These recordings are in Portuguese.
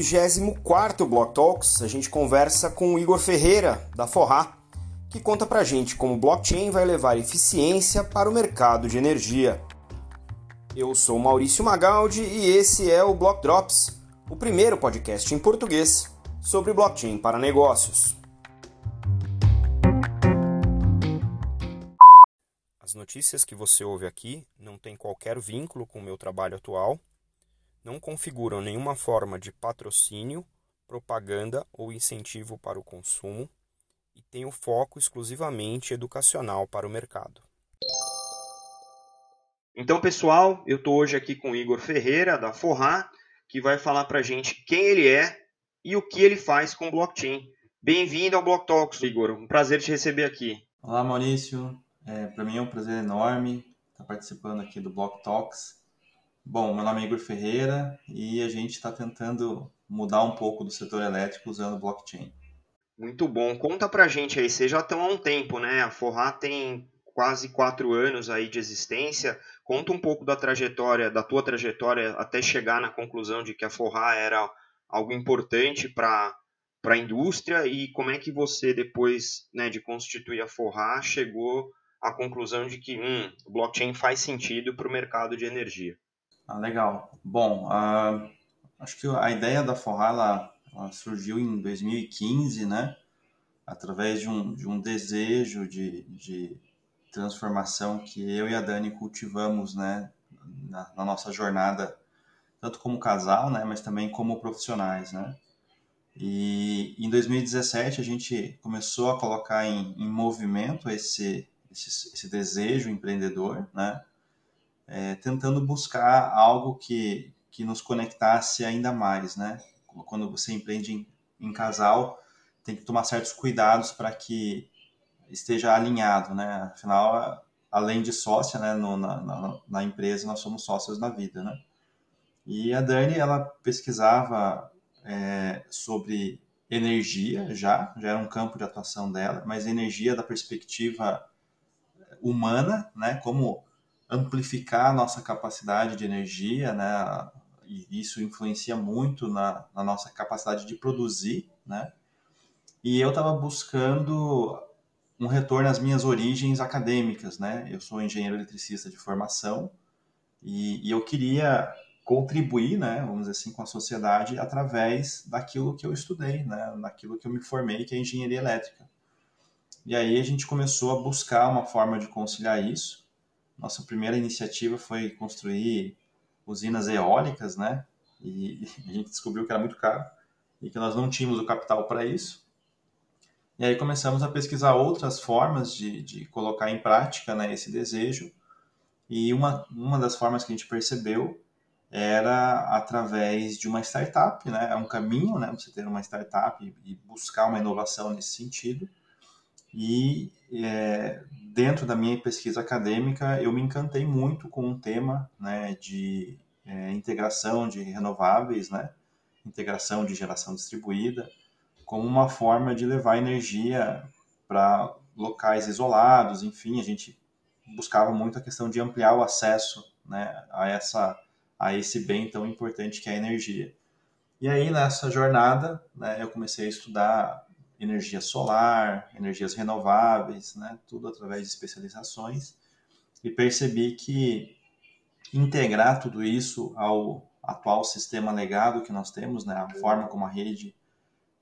24º Block Talks, a gente conversa com o Igor Ferreira, da Forrá, que conta pra gente como blockchain vai levar eficiência para o mercado de energia. Eu sou Maurício Magaldi e esse é o Block Drops, o primeiro podcast em português sobre blockchain para negócios. As notícias que você ouve aqui não têm qualquer vínculo com o meu trabalho atual não configuram nenhuma forma de patrocínio, propaganda ou incentivo para o consumo e têm o foco exclusivamente educacional para o mercado. Então, pessoal, eu estou hoje aqui com o Igor Ferreira, da Forrar, que vai falar para a gente quem ele é e o que ele faz com blockchain. Bem-vindo ao Block Talks, Igor. Um prazer te receber aqui. Olá, Maurício. É, para mim é um prazer enorme estar participando aqui do Block Talks. Bom, meu nome é Igor Ferreira e a gente está tentando mudar um pouco do setor elétrico usando blockchain. Muito bom. Conta pra gente aí, vocês já estão há um tempo, né? A Forrá tem quase quatro anos aí de existência. Conta um pouco da trajetória, da tua trajetória até chegar na conclusão de que a Forrá era algo importante para para a indústria e como é que você depois né, de constituir a Forrá chegou à conclusão de que hum, o blockchain faz sentido para o mercado de energia. Ah, legal. Bom, uh, acho que a ideia da Forra ela, ela, surgiu em 2015, né? Através de um, de um desejo de, de transformação que eu e a Dani cultivamos, né? Na, na, nossa jornada, tanto como casal, né? Mas também como profissionais, né? E em 2017 a gente começou a colocar em, em movimento esse, esse, esse desejo empreendedor, né? É, tentando buscar algo que, que nos conectasse ainda mais, né? Quando você empreende em, em casal, tem que tomar certos cuidados para que esteja alinhado, né? Afinal, além de sócia, né, no, na, na, na, empresa, nós somos sócios na vida, né? E a Dani, ela pesquisava é, sobre energia já, já era um campo de atuação dela, mas energia da perspectiva humana, né? Como amplificar a nossa capacidade de energia, né? E isso influencia muito na, na nossa capacidade de produzir, né? E eu estava buscando um retorno às minhas origens acadêmicas, né? Eu sou engenheiro eletricista de formação e, e eu queria contribuir, né, vamos dizer assim, com a sociedade através daquilo que eu estudei, né, naquilo que eu me formei, que é engenharia elétrica. E aí a gente começou a buscar uma forma de conciliar isso nossa primeira iniciativa foi construir usinas eólicas, né? E a gente descobriu que era muito caro e que nós não tínhamos o capital para isso. E aí começamos a pesquisar outras formas de, de colocar em prática né, esse desejo. E uma, uma das formas que a gente percebeu era através de uma startup, né? É um caminho, né? Você ter uma startup e buscar uma inovação nesse sentido. E é, dentro da minha pesquisa acadêmica, eu me encantei muito com um tema né, de é, integração de renováveis, né, integração de geração distribuída, como uma forma de levar energia para locais isolados, enfim, a gente buscava muito a questão de ampliar o acesso né, a, essa, a esse bem tão importante que é a energia. E aí, nessa jornada, né, eu comecei a estudar energia solar, energias renováveis, né, tudo através de especializações, e percebi que integrar tudo isso ao atual sistema legado que nós temos, né, a forma como a rede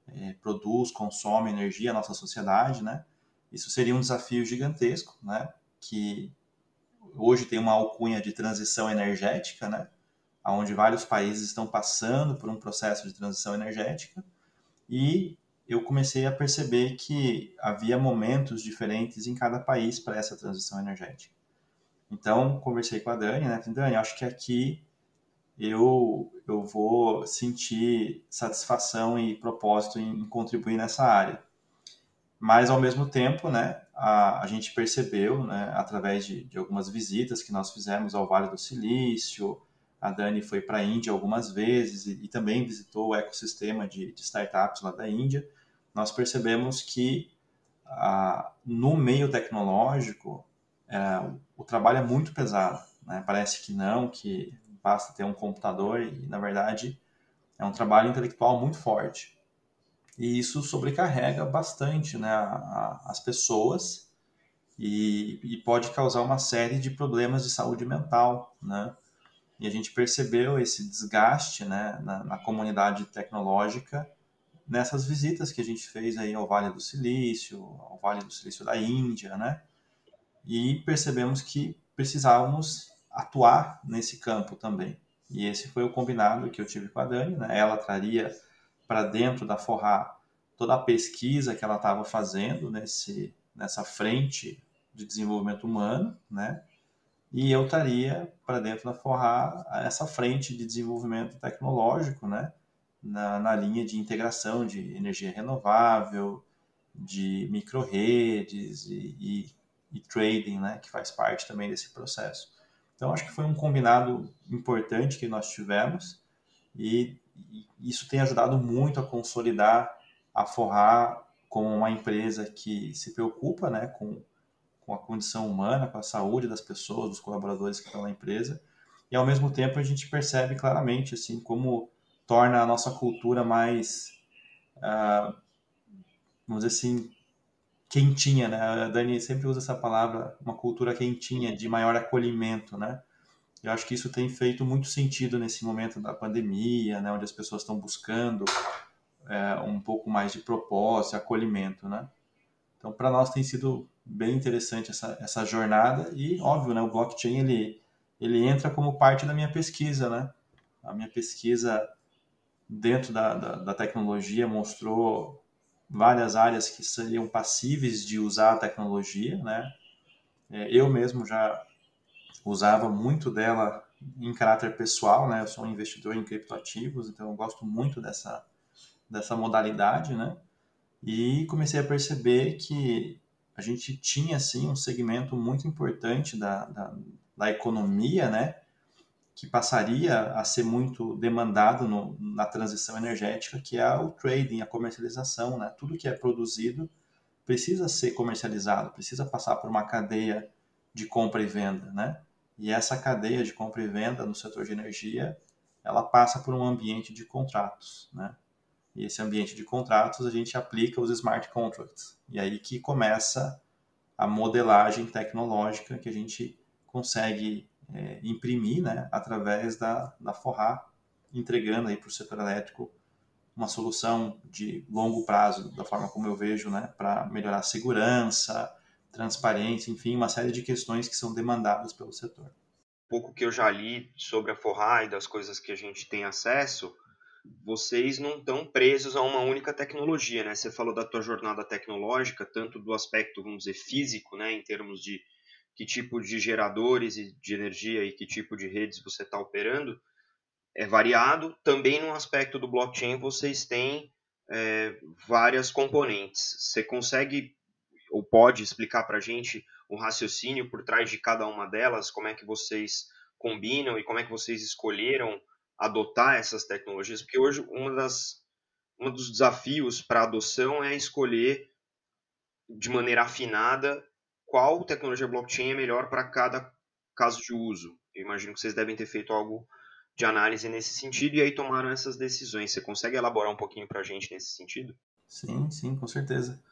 é, produz, consome energia, a nossa sociedade, né, isso seria um desafio gigantesco, né, que hoje tem uma alcunha de transição energética, né, onde vários países estão passando por um processo de transição energética, e eu comecei a perceber que havia momentos diferentes em cada país para essa transição energética. Então, conversei com a Dani, né? Dani, acho que aqui eu, eu vou sentir satisfação e propósito em, em contribuir nessa área. Mas, ao mesmo tempo, né, a, a gente percebeu, né, através de, de algumas visitas que nós fizemos ao Vale do Silício, a Dani foi para a Índia algumas vezes e, e, também visitou o ecossistema de, de, startups lá da Índia. Nós percebemos que ah, no meio tecnológico é, o trabalho é muito pesado. Né? Parece que não, que basta ter um computador e, na verdade, é um trabalho intelectual muito forte. E isso sobrecarrega bastante né, a, a, as pessoas e, e, pode causar uma série de problemas de saúde mental, né? E a gente percebeu esse desgaste né, na, na comunidade tecnológica nessas visitas que a gente fez aí ao Vale do Silício, ao Vale do Silício da Índia, né? E percebemos que precisávamos atuar nesse campo também. E esse foi o combinado que eu tive com a Dani, né? Ela traria para dentro da Forrar toda a pesquisa que ela estava fazendo nesse, nessa frente de desenvolvimento humano, né? E eu estaria para dentro da Forrar essa frente de desenvolvimento tecnológico, né? Na, na linha de integração de energia renovável, de microredes e, e, e trading, né? Que faz parte também desse processo. Então, acho que foi um combinado importante que nós tivemos e isso tem ajudado muito a consolidar a Forrar como uma empresa que se preocupa né, com, com a condição humana, com a saúde das pessoas, dos colaboradores que estão na empresa. E, ao mesmo tempo, a gente percebe claramente assim como torna a nossa cultura mais, uh, vamos dizer assim, quentinha, né? A Dani sempre usa essa palavra, uma cultura quentinha, de maior acolhimento, né? Eu acho que isso tem feito muito sentido nesse momento da pandemia, né, onde as pessoas estão buscando é, um pouco mais de propósito, acolhimento, né? Então, para nós tem sido bem interessante essa, essa jornada e, óbvio, né, o blockchain ele, ele entra como parte da minha pesquisa, né? A minha pesquisa dentro da, da, da tecnologia mostrou várias áreas que seriam passíveis de usar a tecnologia, né? É, eu mesmo já usava muito dela em caráter pessoal, né? Eu sou um investidor em criptoativos, então eu gosto muito dessa, dessa modalidade, né? E comecei a perceber que a gente tinha, assim, um segmento muito importante da, da, da economia, né? Que passaria a ser muito demandado no, na transição energética, que é o trading, a comercialização, né? Tudo que é produzido precisa ser comercializado, precisa passar por uma cadeia de compra e venda, né? E essa cadeia de compra e venda no setor de energia, ela passa por um ambiente de contratos, né? E esse ambiente de contratos a gente aplica os smart contracts. E aí que começa a modelagem tecnológica que a gente consegue é, imprimir, né, através da, da Forrar, entregando para o setor elétrico uma solução de longo prazo, da forma como eu vejo, né, para melhorar a segurança, transparência, enfim, uma série de questões que são demandadas pelo setor. Pouco que eu já li sobre a Forra e das coisas que a gente tem acesso, vocês não estão presos a uma única tecnologia, né? Você falou da tua jornada tecnológica, tanto do aspecto, vamos dizer, físico, né, em termos de que tipo de geradores de energia e que tipo de redes você está operando, é variado. Também no aspecto do blockchain, vocês têm é, várias componentes. Você consegue ou pode explicar para a gente o raciocínio por trás de cada uma delas, como é que vocês combinam e como é que vocês escolheram adotar essas tecnologias? Porque hoje uma das um dos desafios para adoção é escolher de maneira afinada qual tecnologia blockchain é melhor para cada caso de uso. Eu imagino que vocês devem ter feito algo de análise nesse sentido e aí tomaram essas decisões. Você consegue elaborar um pouquinho para a gente nesse sentido? Sim, sim, com certeza.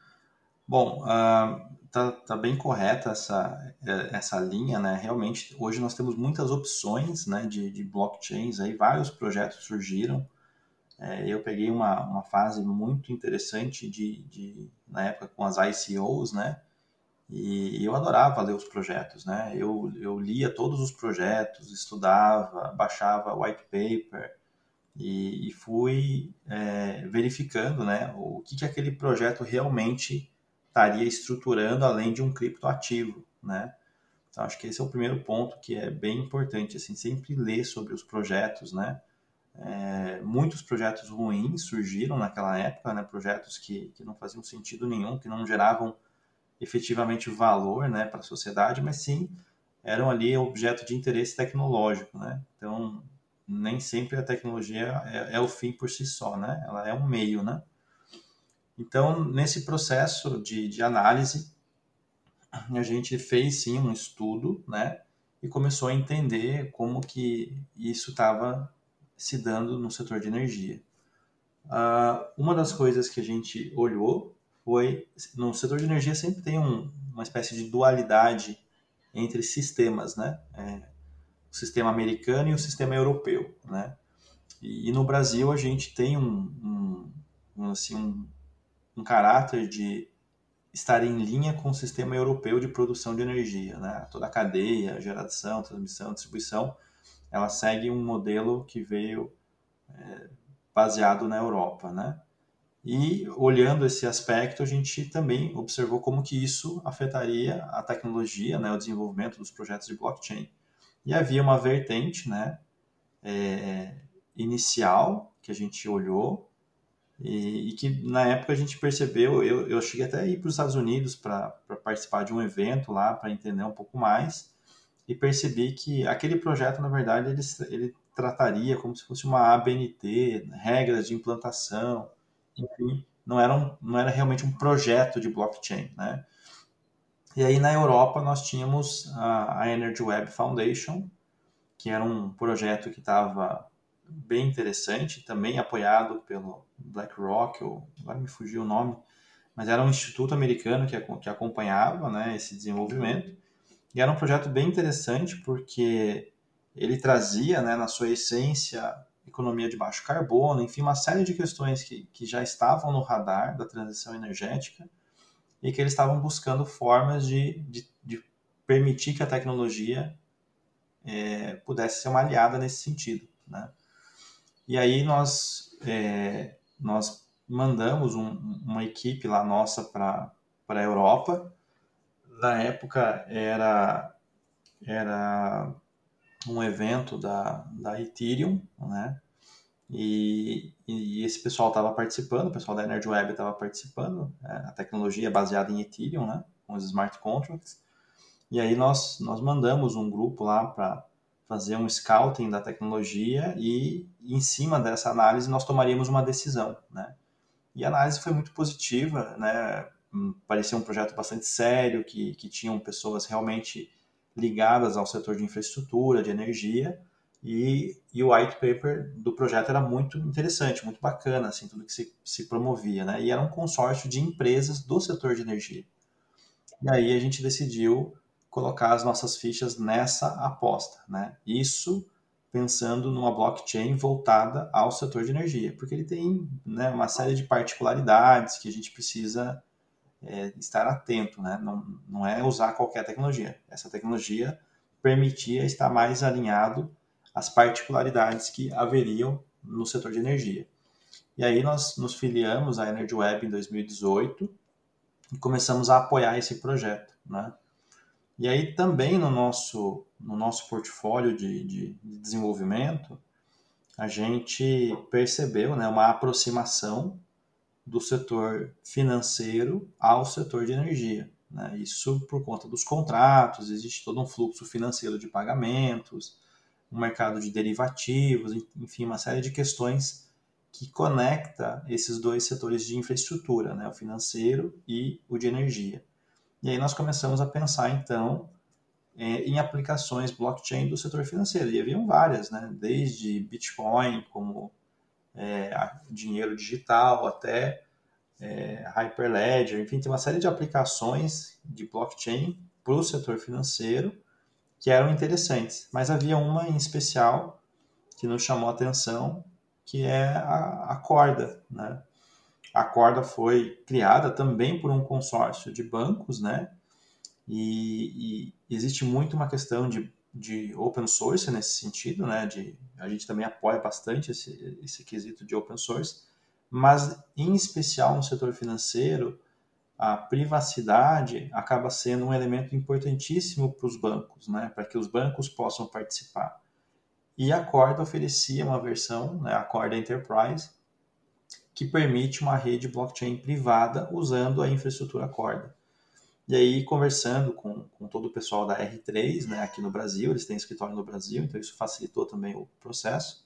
Bom, uh, tá, tá, bem correta essa, é, essa linha, né? Realmente, hoje nós temos muitas opções né, de, de blockchains, aí vários projetos surgiram. É, eu peguei uma, uma fase muito interessante de, de, na época com as ICOs, né? E eu adorava ler os projetos, né? Eu, eu lia todos os projetos, estudava, baixava white paper e, e fui é, verificando, né? O que, que aquele projeto realmente estaria estruturando além de um criptoativo, né? Então, acho que esse é o primeiro ponto que é bem importante, assim, sempre ler sobre os projetos, né? É, muitos projetos ruins surgiram naquela época, né? Projetos que, que não faziam sentido nenhum, que não geravam efetivamente valor, né, para a sociedade, mas sim eram ali objeto de interesse tecnológico, né? Então, nem sempre a tecnologia é, é o fim por si só, né? Ela é um meio, né? Então, nesse processo de, de análise, a gente fez sim um estudo, né? E começou a entender como que isso estava se dando no setor de energia. Uh, uma das coisas que a gente olhou foi no setor de energia sempre tem um, uma espécie de dualidade entre sistemas, né? É, o sistema americano e o sistema europeu, né? E, e no Brasil a gente tem um, um, um assim um, um caráter de estar em linha com o sistema europeu de produção de energia, né? Toda a cadeia, geração, transmissão, distribuição, ela segue um modelo que veio é, baseado na Europa, né? E olhando esse aspecto, a gente também observou como que isso afetaria a tecnologia, né, o desenvolvimento dos projetos de blockchain. E havia uma vertente, né, é, inicial que a gente olhou e, e, que na época a gente percebeu, eu, eu cheguei até a ir para os Estados Unidos para participar de um evento lá para entender um pouco mais e percebi que aquele projeto, na verdade, ele, ele trataria como se fosse uma ABNT, regras de implantação, enfim, não era, um, não era realmente um projeto de blockchain, né? E aí na Europa nós tínhamos a, a Energy Web Foundation, que era um projeto que estava bem interessante, também apoiado pelo BlackRock, ou agora me fugiu o nome, mas era um instituto americano que, que acompanhava né, esse desenvolvimento. E era um projeto bem interessante porque ele trazia, né, na sua essência, economia de baixo carbono, enfim, uma série de questões que, que já estavam no radar da transição energética e que eles estavam buscando formas de, de, de permitir que a tecnologia é, pudesse ser uma aliada nesse sentido. Né? E aí nós, é, nós mandamos um, uma equipe lá nossa para a Europa. Na época era, era um evento da, da Ethereum, né? E, e esse pessoal estava participando, o pessoal da Energy Web estava participando, é, a tecnologia é baseada em Ethereum, né? Com os smart contracts. E aí nós, nós mandamos um grupo lá para fazer um scouting da tecnologia e, em cima dessa análise nós tomaríamos uma decisão, né? E a análise foi muito positiva, né? Hum, parecia um projeto bastante sério, que, que tinham pessoas realmente ligadas ao setor de infraestrutura, de energia, e, e, o white paper do projeto era muito interessante, muito bacana, assim, tudo que se, se promovia, né? E era um consórcio de empresas do setor de energia. E aí a gente decidiu colocar as nossas fichas nessa aposta, né? Isso pensando numa blockchain voltada ao setor de energia, porque ele tem né, uma série de particularidades que a gente precisa é, estar atento, né? Não, não é usar qualquer tecnologia. Essa tecnologia permitia estar mais alinhado às particularidades que haveriam no setor de energia. E aí nós nos filiamos à Energy Web em 2018 e começamos a apoiar esse projeto, né? E aí também no nosso, no nosso portfólio de, de, de desenvolvimento, a gente percebeu né, uma aproximação do setor financeiro ao setor de energia. Né? Isso por conta dos contratos, existe todo um fluxo financeiro de pagamentos, um mercado de derivativos, enfim, uma série de questões que conecta esses dois setores de infraestrutura, né? o financeiro e o de energia. E aí nós começamos a pensar, então, é, em aplicações blockchain do setor financeiro. E haviam várias, né? desde Bitcoin, como é, dinheiro digital, até é, Hyperledger, enfim, tem uma série de aplicações de blockchain para o setor financeiro que eram interessantes. Mas havia uma em especial que nos chamou a atenção, que é a, a corda, né? A corda foi criada também por um consórcio de bancos, né? E, e existe muito uma questão de de open source nesse sentido, né? De, a gente também apoia bastante esse, esse quesito de open source, mas em especial no setor financeiro, a privacidade acaba sendo um elemento importantíssimo para os bancos, né? Para que os bancos possam participar. E a Corda oferecia uma versão, né, a Corda Enterprise, que permite uma rede blockchain privada usando a infraestrutura Corda. E aí, conversando com, com todo o pessoal da R3, né, aqui no Brasil, eles têm escritório no Brasil, então isso facilitou também o processo.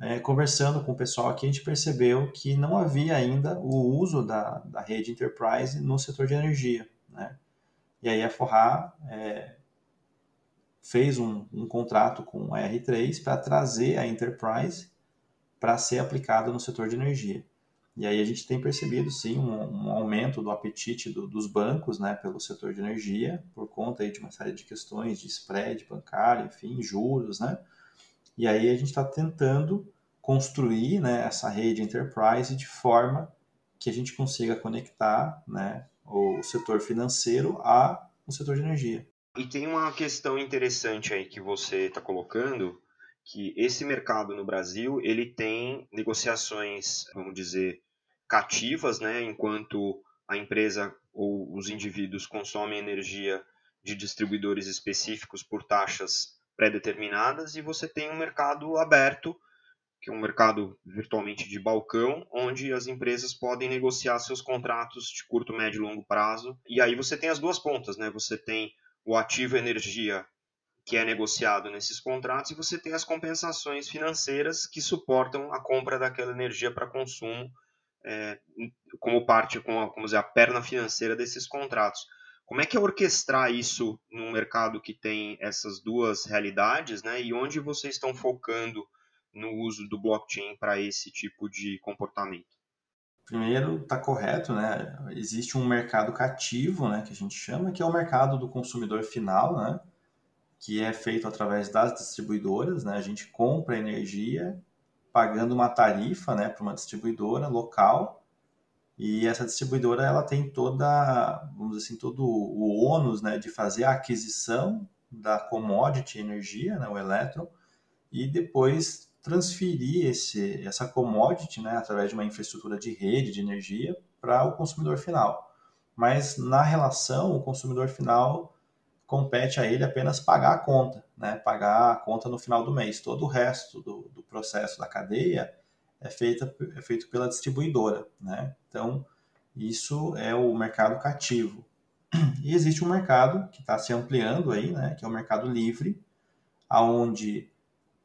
É, conversando com o pessoal aqui, a gente percebeu que não havia ainda o uso da, da rede Enterprise no setor de energia. Né? E aí a Forrar é, fez um, um contrato com a R3 para trazer a Enterprise para ser aplicada no setor de energia. E aí a gente tem percebido, sim, um, um aumento do apetite do, dos bancos né, pelo setor de energia, por conta aí de uma série de questões de spread bancário, enfim, juros, né? E aí a gente está tentando construir né, essa rede enterprise de forma que a gente consiga conectar né, o setor financeiro ao setor de energia. E tem uma questão interessante aí que você está colocando, que esse mercado no Brasil ele tem negociações, vamos dizer, cativas, né, enquanto a empresa ou os indivíduos consomem energia de distribuidores específicos por taxas pré-determinadas, e você tem um mercado aberto, que é um mercado virtualmente de balcão, onde as empresas podem negociar seus contratos de curto, médio e longo prazo. E aí você tem as duas pontas, né? Você tem o ativo energia que é negociado nesses contratos e você tem as compensações financeiras que suportam a compra daquela energia para consumo é, como parte, como, como dizer, a perna financeira desses contratos. Como é que é orquestrar isso num mercado que tem essas duas realidades, né? E onde vocês estão focando no uso do blockchain para esse tipo de comportamento? Primeiro, está correto, né? Existe um mercado cativo, né, que a gente chama, que é o mercado do consumidor final, né? Que é feito através das distribuidoras, né? A gente compra energia pagando uma tarifa, né, para uma distribuidora local e essa distribuidora ela tem toda, vamos dizer assim, todo o ônus né, de fazer a aquisição da commodity energia, né, o elétron, e depois transferir esse, essa commodity né, através de uma infraestrutura de rede de energia para o consumidor final. Mas na relação, o consumidor final compete a ele apenas pagar a conta, né, pagar a conta no final do mês. Todo o resto do, do processo da cadeia é, feita, é feito pela distribuidora. Né? Então, isso é o mercado cativo. E existe um mercado que está se ampliando aí, né, que é o mercado livre, aonde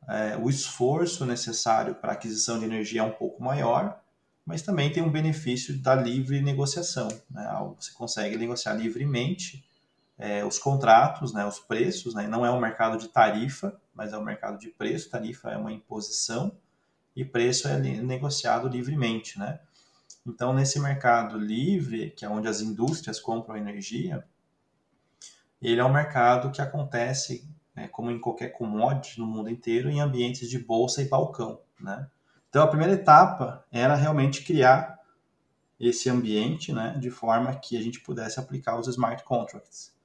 é, o esforço necessário para aquisição de energia é um pouco maior, mas também tem um benefício da livre negociação. Né? Você consegue negociar livremente é, os contratos, né, os preços. Né? Não é um mercado de tarifa, mas é um mercado de preço. Tarifa é uma imposição e preço é negociado livremente, né? Então, nesse mercado livre, que é onde as indústrias compram energia, ele é um mercado que acontece, né, como em qualquer commodity no mundo inteiro, em ambientes de bolsa e balcão, né? Então, a primeira etapa era realmente criar esse ambiente, né, de forma que a gente pudesse aplicar os smart contracts.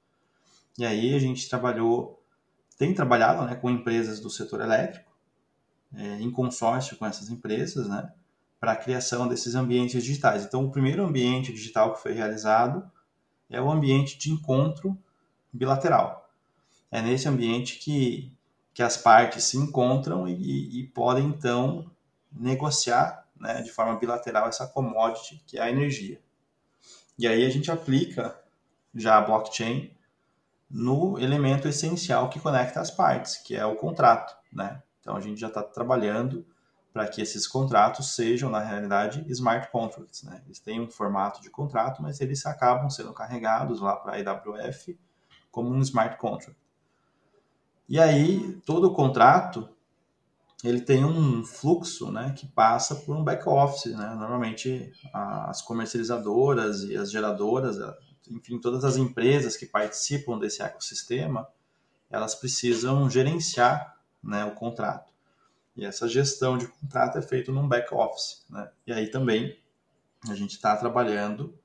E aí a gente trabalhou, tem trabalhado, né, com empresas do setor elétrico, é, em consórcio com essas empresas, né, para a criação desses ambientes digitais. Então, o primeiro ambiente digital que foi realizado é o ambiente de encontro bilateral. É nesse ambiente que, que as partes se encontram e, e podem, então, negociar né, de forma bilateral essa commodity que é a energia. E aí a gente aplica já a blockchain no elemento essencial que conecta as partes, que é o contrato, né? Então a gente já está trabalhando para que esses contratos sejam, na realidade, smart contracts. Né? Eles têm um formato de contrato, mas eles acabam sendo carregados lá para a AWF como um smart contract. E aí, todo o contrato ele tem um fluxo né, que passa por um back-office. Né? Normalmente, as comercializadoras e as geradoras, enfim, todas as empresas que participam desse ecossistema, elas precisam gerenciar né, o contrato. E essa gestão de contrato é feita num back-office. Né? E aí também a gente está trabalhando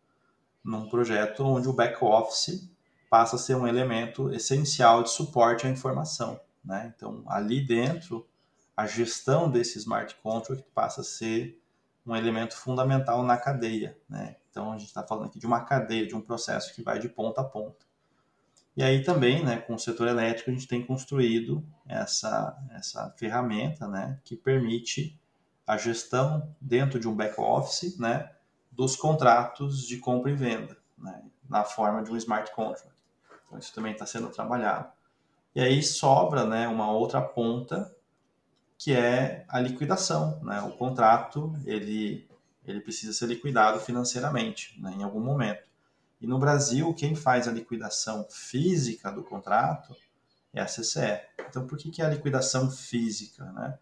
num projeto onde o back-office passa a ser um elemento essencial de suporte à informação. Né? Então, ali dentro, a gestão desse smart contract passa a ser um elemento fundamental na cadeia. Né? Então, a gente está falando aqui de uma cadeia, de um processo que vai de ponta a ponta. E aí também, né, com o setor elétrico, a gente tem construído essa, essa ferramenta né, que permite a gestão dentro de um back-office né, dos contratos de compra e venda, né, na forma de um smart contract. Então, isso também está sendo trabalhado. E aí sobra né, uma outra ponta, que é a liquidação. Né? O contrato ele, ele precisa ser liquidado financeiramente né, em algum momento. E no Brasil, quem faz a liquidação física do contrato é a CCE. Então, por que, que é a liquidação física? Né?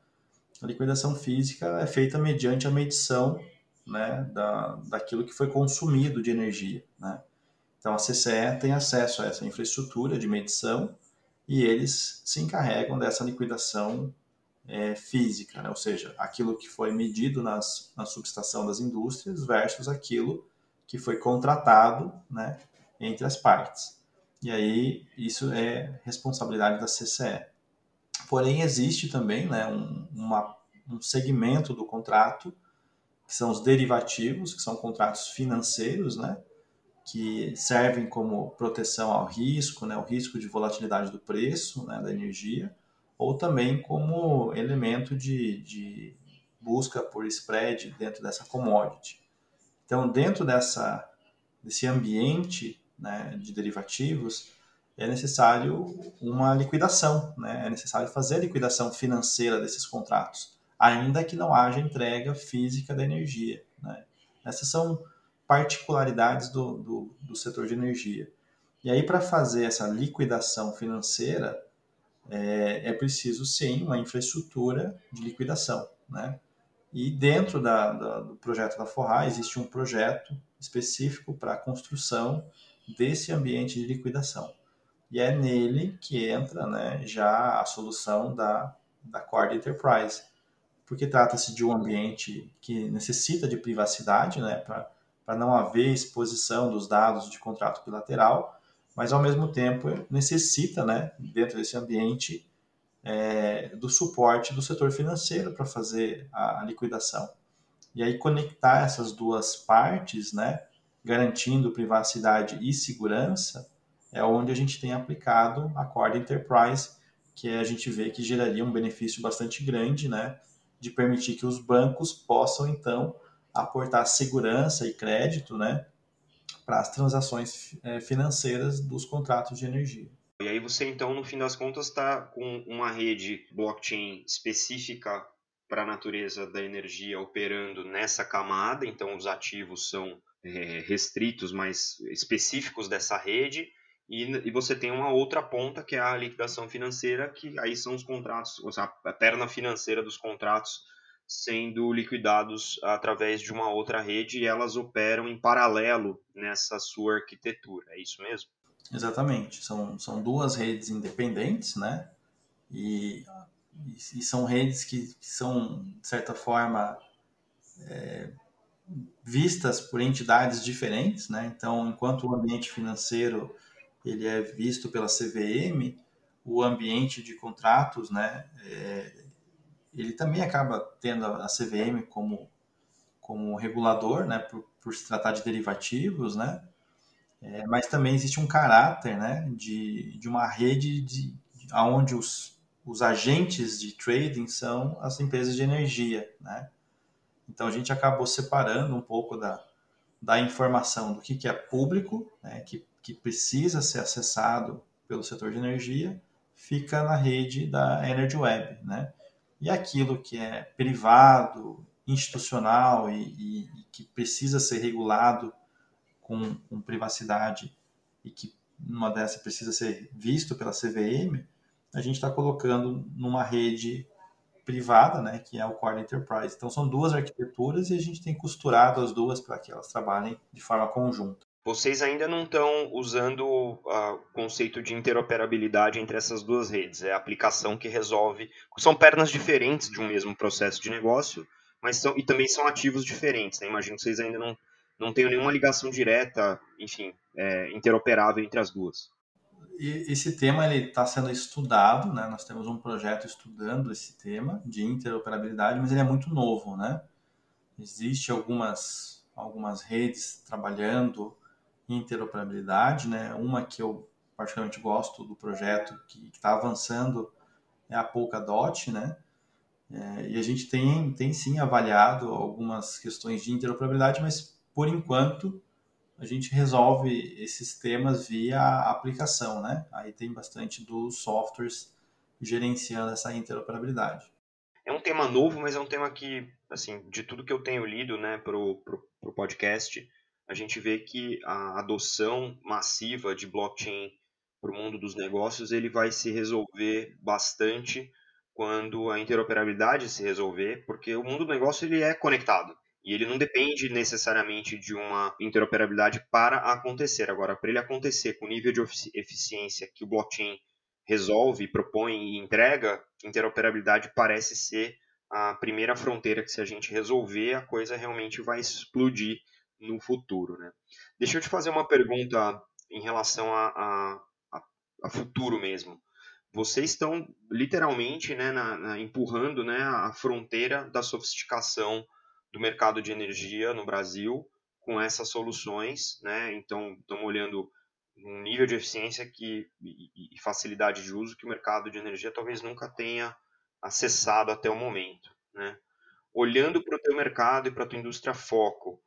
A liquidação física é feita mediante a medição né, da, daquilo que foi consumido de energia. Né? Então, a CCE tem acesso a essa infraestrutura de medição e eles se encarregam dessa liquidação é, física, né? ou seja, aquilo que foi medido nas, na subestação das indústrias versus aquilo que foi contratado né, entre as partes. E aí isso é responsabilidade da CCE. Porém, existe também né, um, uma, um segmento do contrato, que são os derivativos, que são contratos financeiros, né, que servem como proteção ao risco, né, o risco de volatilidade do preço né, da energia, ou também como elemento de, de busca por spread dentro dessa commodity. Então, dentro dessa, desse ambiente né, de derivativos, é necessário uma liquidação, né? é necessário fazer a liquidação financeira desses contratos, ainda que não haja entrega física da energia. Né? Essas são particularidades do, do, do setor de energia. E aí, para fazer essa liquidação financeira, é, é, preciso sim uma infraestrutura de liquidação. Né? E dentro da, da, do projeto da Forra existe um projeto específico para a construção desse ambiente de liquidação. E é nele que entra né, já a solução da, da Cord Enterprise, porque trata-se de um ambiente que necessita de privacidade né, para não haver exposição dos dados de contrato bilateral, mas ao mesmo tempo necessita, né, dentro desse ambiente, é, do suporte do setor financeiro para fazer a, a, liquidação. E aí conectar essas duas partes, né, garantindo privacidade e segurança, é onde a gente tem aplicado a Cord Enterprise, que a gente vê que geraria um benefício bastante grande, né, de permitir que os bancos possam então aportar segurança e crédito, né, para as transações é, financeiras dos contratos de energia. E aí você então, no fim das contas, está com uma rede blockchain específica para a natureza da energia operando nessa camada, então os ativos são é, restritos, mas específicos dessa rede, e, e, você tem uma outra ponta que é a liquidação financeira, que aí são os contratos, a perna financeira dos contratos sendo liquidados através de uma outra rede e elas operam em paralelo nessa sua arquitetura, é isso mesmo? Exatamente, são, são duas redes independentes, né? E, e são redes que, que são, de certa forma, é, vistas por entidades diferentes, né? Então, enquanto o ambiente financeiro ele é visto pela CVM, o ambiente de contratos, né, é, ele também acaba tendo a CVM como, como regulador, né, por, por se tratar de derivativos, né, é, mas também existe um caráter, né, de, de uma rede de, de onde os, os agentes de trading são as empresas de energia, né. Então a gente acabou separando um pouco da, da informação do que, que é público, né, que que precisa ser acessado pelo setor de energia fica na rede da Energy Web, né? E aquilo que é privado, institucional e, e, e que precisa ser regulado com, com, privacidade e que numa dessas precisa ser visto pela CVM, a gente está colocando numa rede privada, né, que é o Core Enterprise. Então são duas arquiteturas e a gente tem costurado as duas para que elas trabalhem de forma conjunta vocês ainda não estão usando o conceito de interoperabilidade entre essas duas redes. É a aplicação que resolve. São pernas diferentes de um mesmo processo de negócio, mas são, e também são ativos diferentes. Né? Imagino que vocês ainda não, não tenham nenhuma ligação direta, enfim, é, interoperável entre as duas. Esse tema está sendo estudado, né? nós temos um projeto estudando esse tema de interoperabilidade, mas ele é muito novo. Né? Existe algumas, algumas redes trabalhando interoperabilidade, né? Uma que eu particularmente gosto do projeto que está avançando é a Polkadot, né? É, e a gente tem, tem sim avaliado algumas questões de interoperabilidade, mas por enquanto a gente resolve esses temas via aplicação, né? Aí tem bastante dos softwares gerenciando essa interoperabilidade. É um tema novo, mas é um tema que, assim, de tudo que eu tenho lido, né, pro, pro, podcast, a gente vê que a adoção massiva de blockchain para o mundo dos negócios, ele vai se resolver bastante quando a interoperabilidade se resolver, porque o mundo do negócio ele é conectado. E ele não depende necessariamente de uma interoperabilidade para acontecer. Agora, para ele acontecer com o nível de eficiência que o blockchain resolve, propõe e entrega, interoperabilidade parece ser a primeira fronteira que se a gente resolver, a coisa realmente vai explodir no futuro. Né? Deixa eu te fazer uma pergunta em relação a, a, a futuro mesmo. Vocês estão literalmente né, na, na, empurrando né, a fronteira da sofisticação do mercado de energia no Brasil com essas soluções. Né? Então, estamos olhando um nível de eficiência que, e, e facilidade de uso que o mercado de energia talvez nunca tenha acessado até o momento. Né? Olhando para o teu mercado e para a tua indústria foco,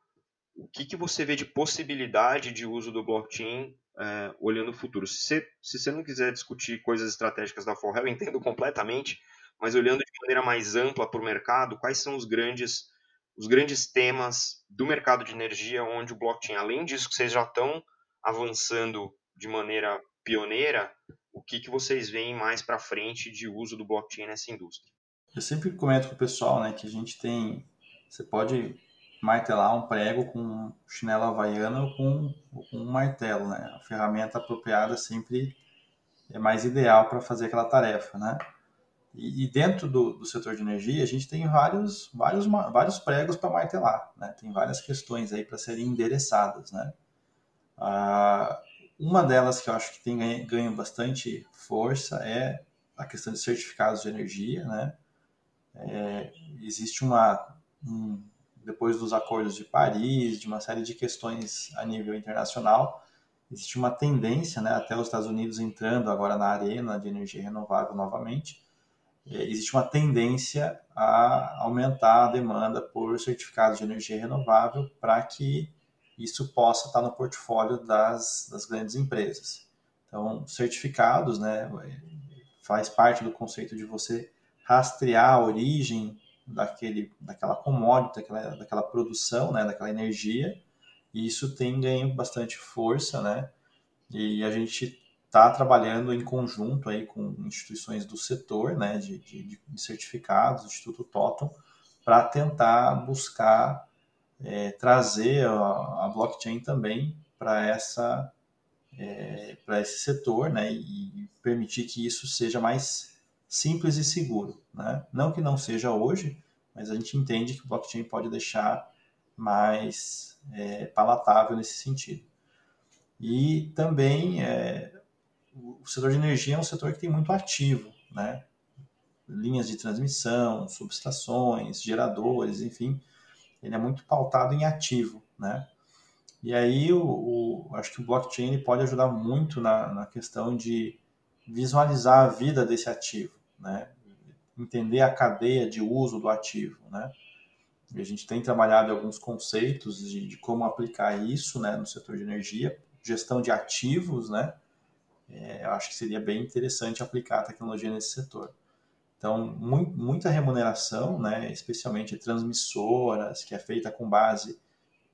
o que, que você vê de possibilidade de uso do blockchain é, olhando o futuro? Se você, se você não quiser discutir coisas estratégicas da Forrel, eu entendo completamente, mas olhando de maneira mais ampla para o mercado, quais são os grandes, os grandes temas do mercado de energia onde o blockchain, além disso que vocês já estão avançando de maneira pioneira, o que, que vocês veem mais para frente de uso do blockchain nessa indústria? Eu sempre comento com o pessoal né, que a gente tem. Você pode martelar um prego com chinela havaiana ou com, ou com um martelo. Né? A ferramenta apropriada sempre é mais ideal para fazer aquela tarefa. Né? E, e dentro do, do, setor de energia, a gente tem vários, vários, vários pregos para martelar. Né? Tem várias questões aí para serem endereçadas. Né? Ah, uma delas que eu acho que tem ganho, ganho bastante força é a questão de certificados de energia, né? É, existe uma, um, depois dos acordos de Paris, de uma série de questões a nível internacional, existe uma tendência, né, até os Estados Unidos entrando agora na arena de energia renovável novamente, é, existe uma tendência a aumentar a demanda por certificados de energia renovável para que isso possa estar no portfólio das, das grandes empresas. Então, certificados, né, faz parte do conceito de você rastrear a origem daquele, daquela commodity, daquela, daquela produção, né, daquela energia, e isso tem ganho bastante força, né, e a gente está trabalhando em conjunto aí com instituições do setor, né, de, de, de certificados, Instituto Totem, para tentar buscar é, trazer a, a, blockchain também para essa é, para esse setor, né, e permitir que isso seja mais simples e seguro, né? Não que não seja hoje, mas a gente entende que o blockchain pode deixar mais é, palatável nesse sentido. E também é, o setor de energia é um setor que tem muito ativo, né? Linhas de transmissão, subestações, geradores, enfim, ele é muito pautado em ativo, né? E aí, o, o acho que o blockchain pode ajudar muito na, na questão de visualizar a vida desse ativo, né? Entender a cadeia de uso do ativo, né? E a gente tem trabalhado alguns conceitos de, de, como aplicar isso, né, no setor de energia, gestão de ativos, né? É, acho que seria bem interessante aplicar a tecnologia nesse setor. Então, muita remuneração, né, especialmente transmissoras, que é feita com base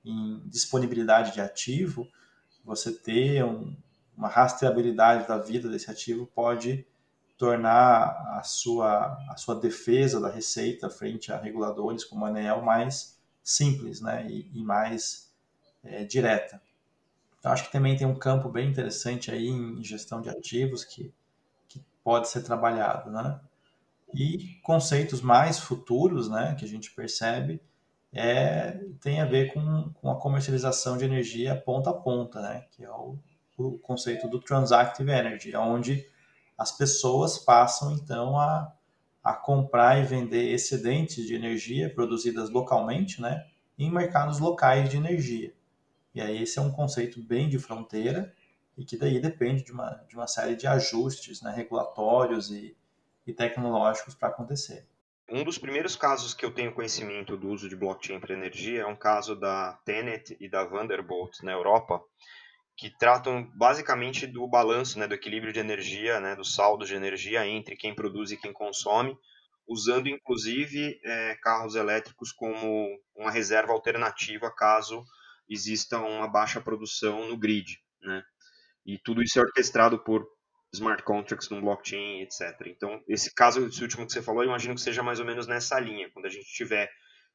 em disponibilidade de ativo, você ter um, uma rastreabilidade da vida desse ativo pode tornar a sua, a sua defesa da receita frente a reguladores como a ANEEL mais simples né, e, e mais é, direta. Então, acho que também tem um campo bem interessante aí em gestão de ativos que, que pode ser trabalhado. Né? E conceitos mais futuros, né, que a gente percebe, é, tem a ver com, com a comercialização de energia ponta a ponta, né, que é o, o conceito do Transactive Energy, onde as pessoas passam então a, a comprar e vender excedentes de energia produzidas localmente, né, em mercados locais de energia. E aí esse é um conceito bem de fronteira e que daí depende de uma, de uma série de ajustes né, regulatórios e, e tecnológicos para acontecer. Um dos primeiros casos que eu tenho conhecimento do uso de blockchain para energia é um caso da Tenet e da Vanderbilt na Europa, que tratam basicamente do balanço, né, do equilíbrio de energia, né, do saldo de energia entre quem produz e quem consome, usando inclusive é, carros elétricos como uma reserva alternativa caso exista uma baixa produção no grid. Né? E tudo isso é orquestrado por smart contracts no blockchain, etc. Então, esse caso, esse último que você falou, eu imagino que seja mais ou menos nessa linha. Quando a gente tiver,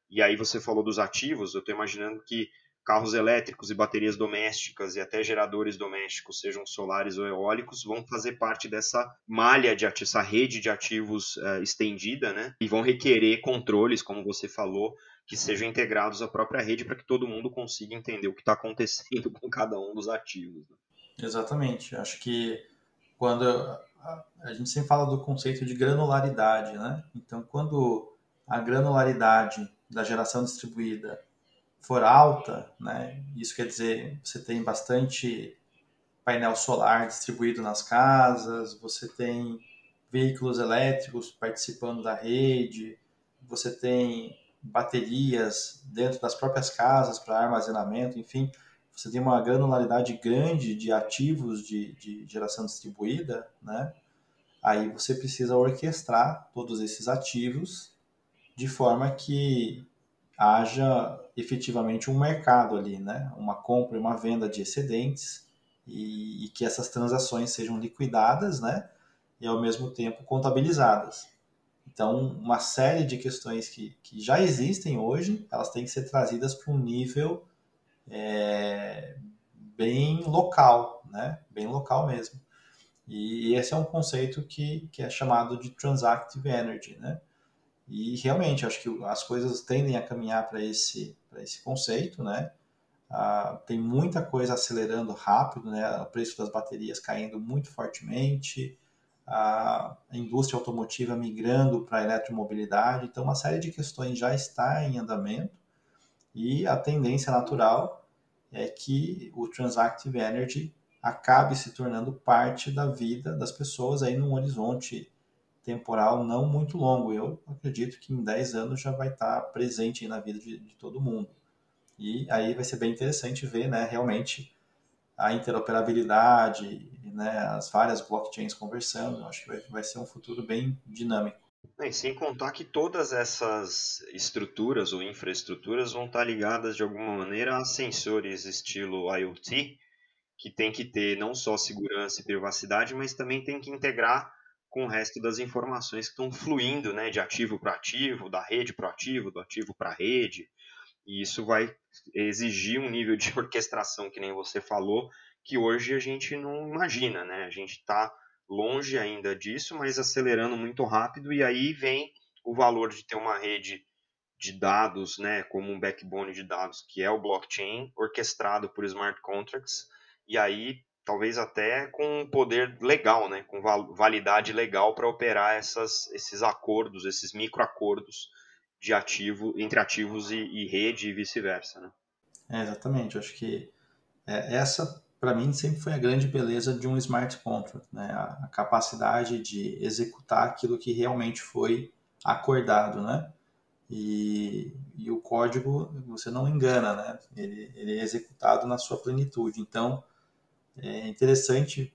e aí você falou dos ativos, eu estou imaginando que carros elétricos e baterias domésticas e até geradores domésticos, sejam solares ou eólicos, vão fazer parte dessa malha de essa rede de ativos uh, estendida, né? E vão requerer controles, como você falou, que sejam integrados à própria rede para que todo mundo consiga entender o que está acontecendo com cada um dos ativos. Né? Exatamente. Acho que quando a gente sempre fala do conceito de granularidade, né? Então, quando a granularidade da geração distribuída for alta, né, isso quer dizer você tem bastante painel solar distribuído nas casas, você tem veículos elétricos participando da rede, você tem baterias dentro das próprias casas para armazenamento, enfim, você tem uma granularidade grande de ativos de, de geração distribuída, né? Aí você precisa orquestrar todos esses ativos de forma que haja efetivamente um mercado ali, né? Uma compra e uma venda de excedentes e, e, que essas transações sejam liquidadas, né? E ao mesmo tempo contabilizadas. Então, uma série de questões que, que já existem hoje, elas têm que ser trazidas para um nível é, bem local, né? Bem local mesmo. E esse é um conceito que, que é chamado de transactive energy, né? E realmente, acho que as coisas tendem a caminhar para esse, esse conceito, né? Ah, tem muita coisa acelerando rápido, né? O preço das baterias caindo muito fortemente, a indústria automotiva migrando para a eletromobilidade, então uma série de questões já está em andamento e a tendência natural é que o Transactive Energy acabe se tornando parte da vida das pessoas aí num horizonte temporal não muito longo. Eu acredito que em 10 anos já vai estar presente na vida de, de todo mundo. E aí vai ser bem interessante ver né, realmente a interoperabilidade, né, as várias blockchains conversando. Eu acho que vai, vai ser um futuro bem dinâmico. Sem contar que todas essas estruturas ou infraestruturas vão estar ligadas de alguma maneira a sensores estilo IoT, que tem que ter não só segurança e privacidade, mas também tem que integrar com o resto das informações que estão fluindo né, de ativo para ativo, da rede para ativo, do ativo para rede. E isso vai exigir um nível de orquestração, que nem você falou, que hoje a gente não imagina. Né? A gente está longe ainda disso, mas acelerando muito rápido, e aí vem o valor de ter uma rede de dados, né, como um backbone de dados, que é o blockchain, orquestrado por smart contracts, e aí talvez até com poder legal, né, com validade legal para operar essas, esses acordos, esses microacordos de ativo entre ativos e, e rede e vice-versa, né? É, exatamente. Acho que é, essa para mim sempre foi a grande beleza de um smart contract, né? A, a, capacidade de executar aquilo que realmente foi acordado, né? E, e o código você não engana, né? Ele, ele é executado na sua plenitude. Então é interessante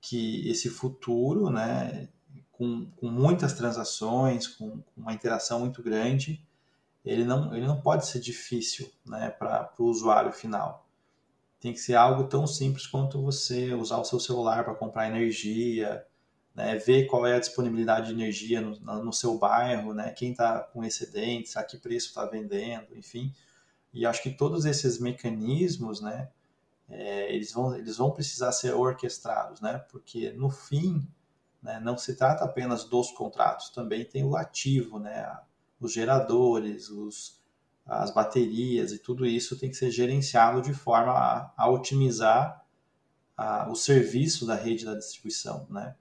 que esse futuro, né, com, com muitas transações, com, com, uma interação muito grande, ele não, ele não pode ser difícil né, para o usuário final. Tem que ser algo tão simples quanto você usar o seu celular para comprar energia, né, ver qual é a disponibilidade de energia no, no seu bairro, né, quem está com excedentes, a que preço está vendendo, enfim. E acho que todos esses mecanismos, né, é, eles, vão, eles vão precisar ser orquestrados, né? Porque no fim, né, não se trata apenas dos contratos, também tem o ativo, né? Os geradores, os, as baterias e tudo isso tem que ser gerenciado de forma a, a otimizar a, o serviço da rede da distribuição, né?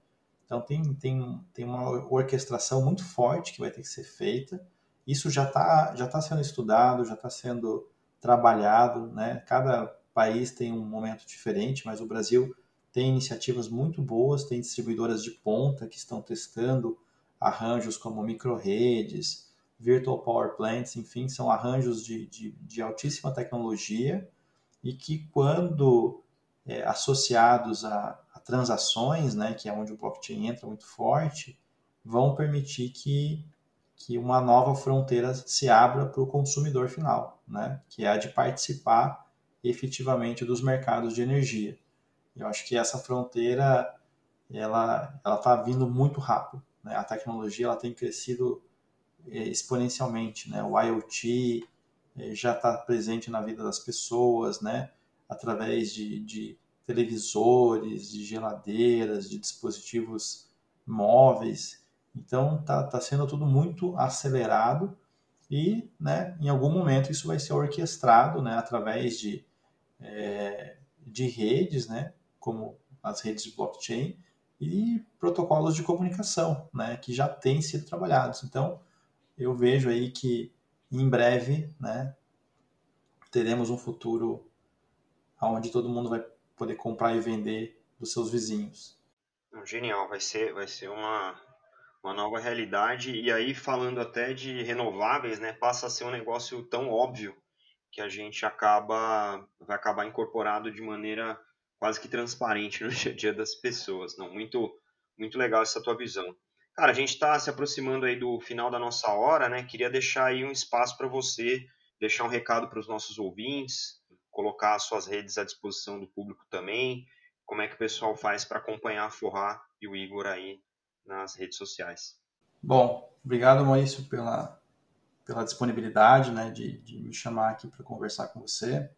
Então tem, tem, tem uma orquestração muito forte que vai ter que ser feita. Isso já está já tá sendo estudado, já está sendo trabalhado, né? Cada país tem um momento diferente, mas o Brasil tem iniciativas muito boas, tem distribuidoras de ponta que estão testando arranjos como microredes, virtual power plants, enfim, são arranjos de, de, de altíssima tecnologia e que quando é, associados a, a, transações, né, que é onde o blockchain entra muito forte, vão permitir que, que uma nova fronteira se abra para o consumidor final, né, que é a de participar efetivamente dos mercados de energia. Eu acho que essa fronteira ela ela está vindo muito rápido. Né? A tecnologia ela tem crescido é, exponencialmente, né? O IoT é, já está presente na vida das pessoas, né? Através de, de televisores, de geladeiras, de dispositivos móveis. Então está tá sendo tudo muito acelerado e, né, em algum momento isso vai ser orquestrado, né, através de é, de redes, né, como as redes de blockchain e protocolos de comunicação, né, que já têm sido trabalhados. Então, eu vejo aí que em breve, né, teremos um futuro onde todo mundo vai poder comprar e vender dos seus vizinhos. Genial, vai ser, vai ser uma, uma nova realidade. E aí, falando até de renováveis, né, passa a ser um negócio tão óbvio que a gente acaba vai acabar incorporado de maneira quase que transparente no dia a dia das pessoas. Não, muito muito legal essa tua visão. Cara, a gente está se aproximando aí do final da nossa hora, né? Queria deixar aí um espaço para você deixar um recado para os nossos ouvintes, colocar suas redes à disposição do público também. Como é que o pessoal faz para acompanhar a Forrar e o Igor aí nas redes sociais? Bom, obrigado Maurício pela pela disponibilidade, né, de, de me chamar aqui para conversar com você.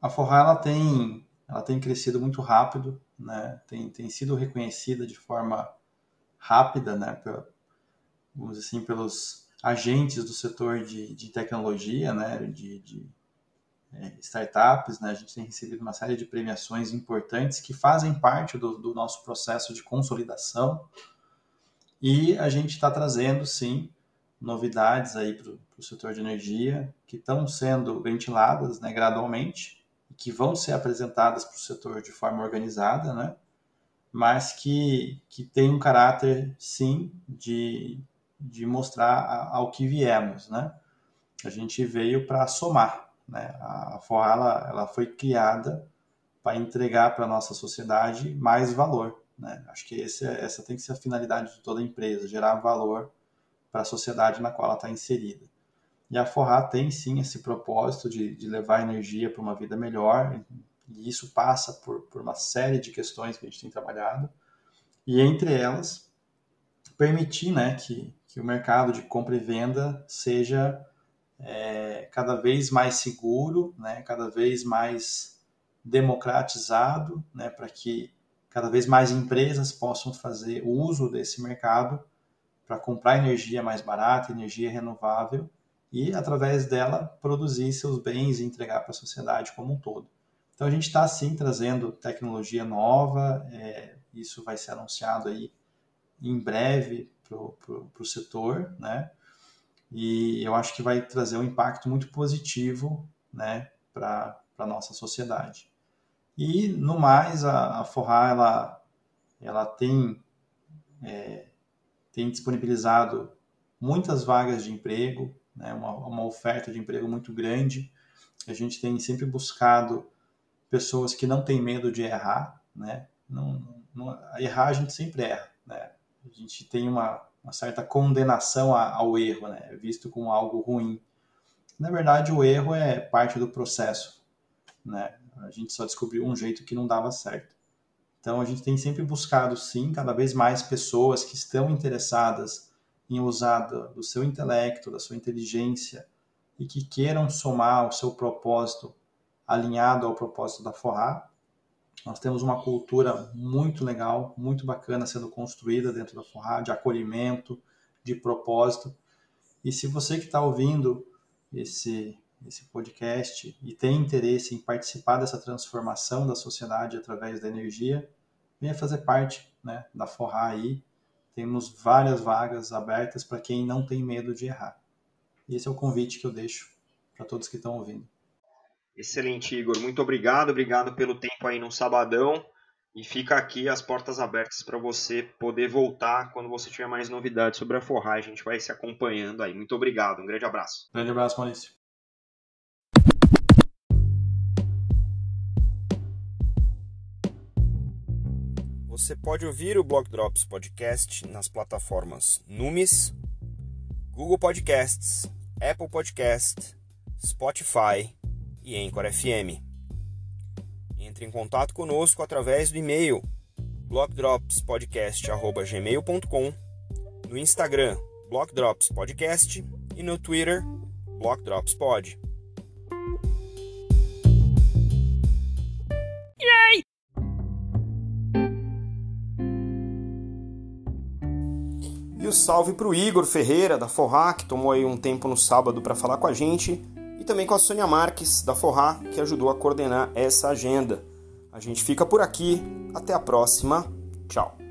A Forra ela tem ela tem crescido muito rápido, né, tem, tem sido reconhecida de forma rápida, né, vamos dizer assim, pelos agentes do setor de, de tecnologia, né, de, de é, startups, né, a gente tem recebido uma série de premiações importantes que fazem parte do, do nosso processo de consolidação e a gente está trazendo, sim, novidades aí para o setor de energia que estão sendo ventiladas né, gradualmente e que vão ser apresentadas para o setor de forma organizada, né, mas que, que tem um caráter, sim, de, de mostrar ao que viemos. Né? A gente veio para somar. Né? A FOA ela, ela foi criada para entregar para a nossa sociedade mais valor. Né? Acho que esse, é, essa tem que ser a finalidade de toda empresa, gerar valor para a sociedade na qual ela está inserida. E a Forra tem sim esse propósito de, de levar energia para uma vida melhor, e isso passa por, por uma série de questões que a gente tem trabalhado, e entre elas, permitir né, que, que o mercado de compra e venda seja é, cada vez mais seguro, né, cada vez mais democratizado, né, para que cada vez mais empresas possam fazer uso desse mercado para comprar energia mais barata, energia renovável e, através dela, produzir seus bens e entregar para a sociedade como um todo. Então, a gente está, sim, trazendo tecnologia nova, é, isso vai ser anunciado aí em breve para o setor, né? E eu acho que vai trazer um impacto muito positivo, né, para a nossa sociedade. E, no mais, a, a ela, ela tem é, tem disponibilizado muitas vagas de emprego, né, uma, uma oferta de emprego muito grande. A gente tem sempre buscado pessoas que não têm medo de errar, né? Não, não, errar a gente sempre erra, né? A gente tem uma, uma certa condenação ao erro, né? É visto como algo ruim. Na verdade, o erro é parte do processo, né? A gente só descobriu um jeito que não dava certo. Então a gente tem sempre buscado, sim, cada vez mais pessoas que estão interessadas em usar do, do seu intelecto, da sua inteligência e que queiram somar o seu propósito alinhado ao propósito da Forrar. Nós temos uma cultura muito legal, muito bacana sendo construída dentro da Forrar, de acolhimento, de propósito. E se você que está ouvindo esse, esse podcast e tem interesse em participar dessa transformação da sociedade através da energia, venha fazer parte né, da Forrar aí. Temos várias vagas abertas para quem não tem medo de errar. E esse é o convite que eu deixo para todos que estão ouvindo. Excelente, Igor. Muito obrigado. Obrigado pelo tempo aí no sabadão. E fica aqui as portas abertas para você poder voltar quando você tiver mais novidades sobre a Forrar. A gente vai se acompanhando aí. Muito obrigado. Um grande abraço. Grande abraço, Maurício. Você pode ouvir o Blog Drops Podcast nas plataformas Numis, Google Podcasts, Apple Podcast, Spotify e Anchor FM. Entre em contato conosco através do e-mail blockdropspodcast.gmail.com, no Instagram blockdropspodcast e no Twitter blockdropspod. O salve para o Igor Ferreira, da Forrá, que tomou aí um tempo no sábado para falar com a gente, e também com a Sônia Marques, da Forrá, que ajudou a coordenar essa agenda. A gente fica por aqui, até a próxima, tchau!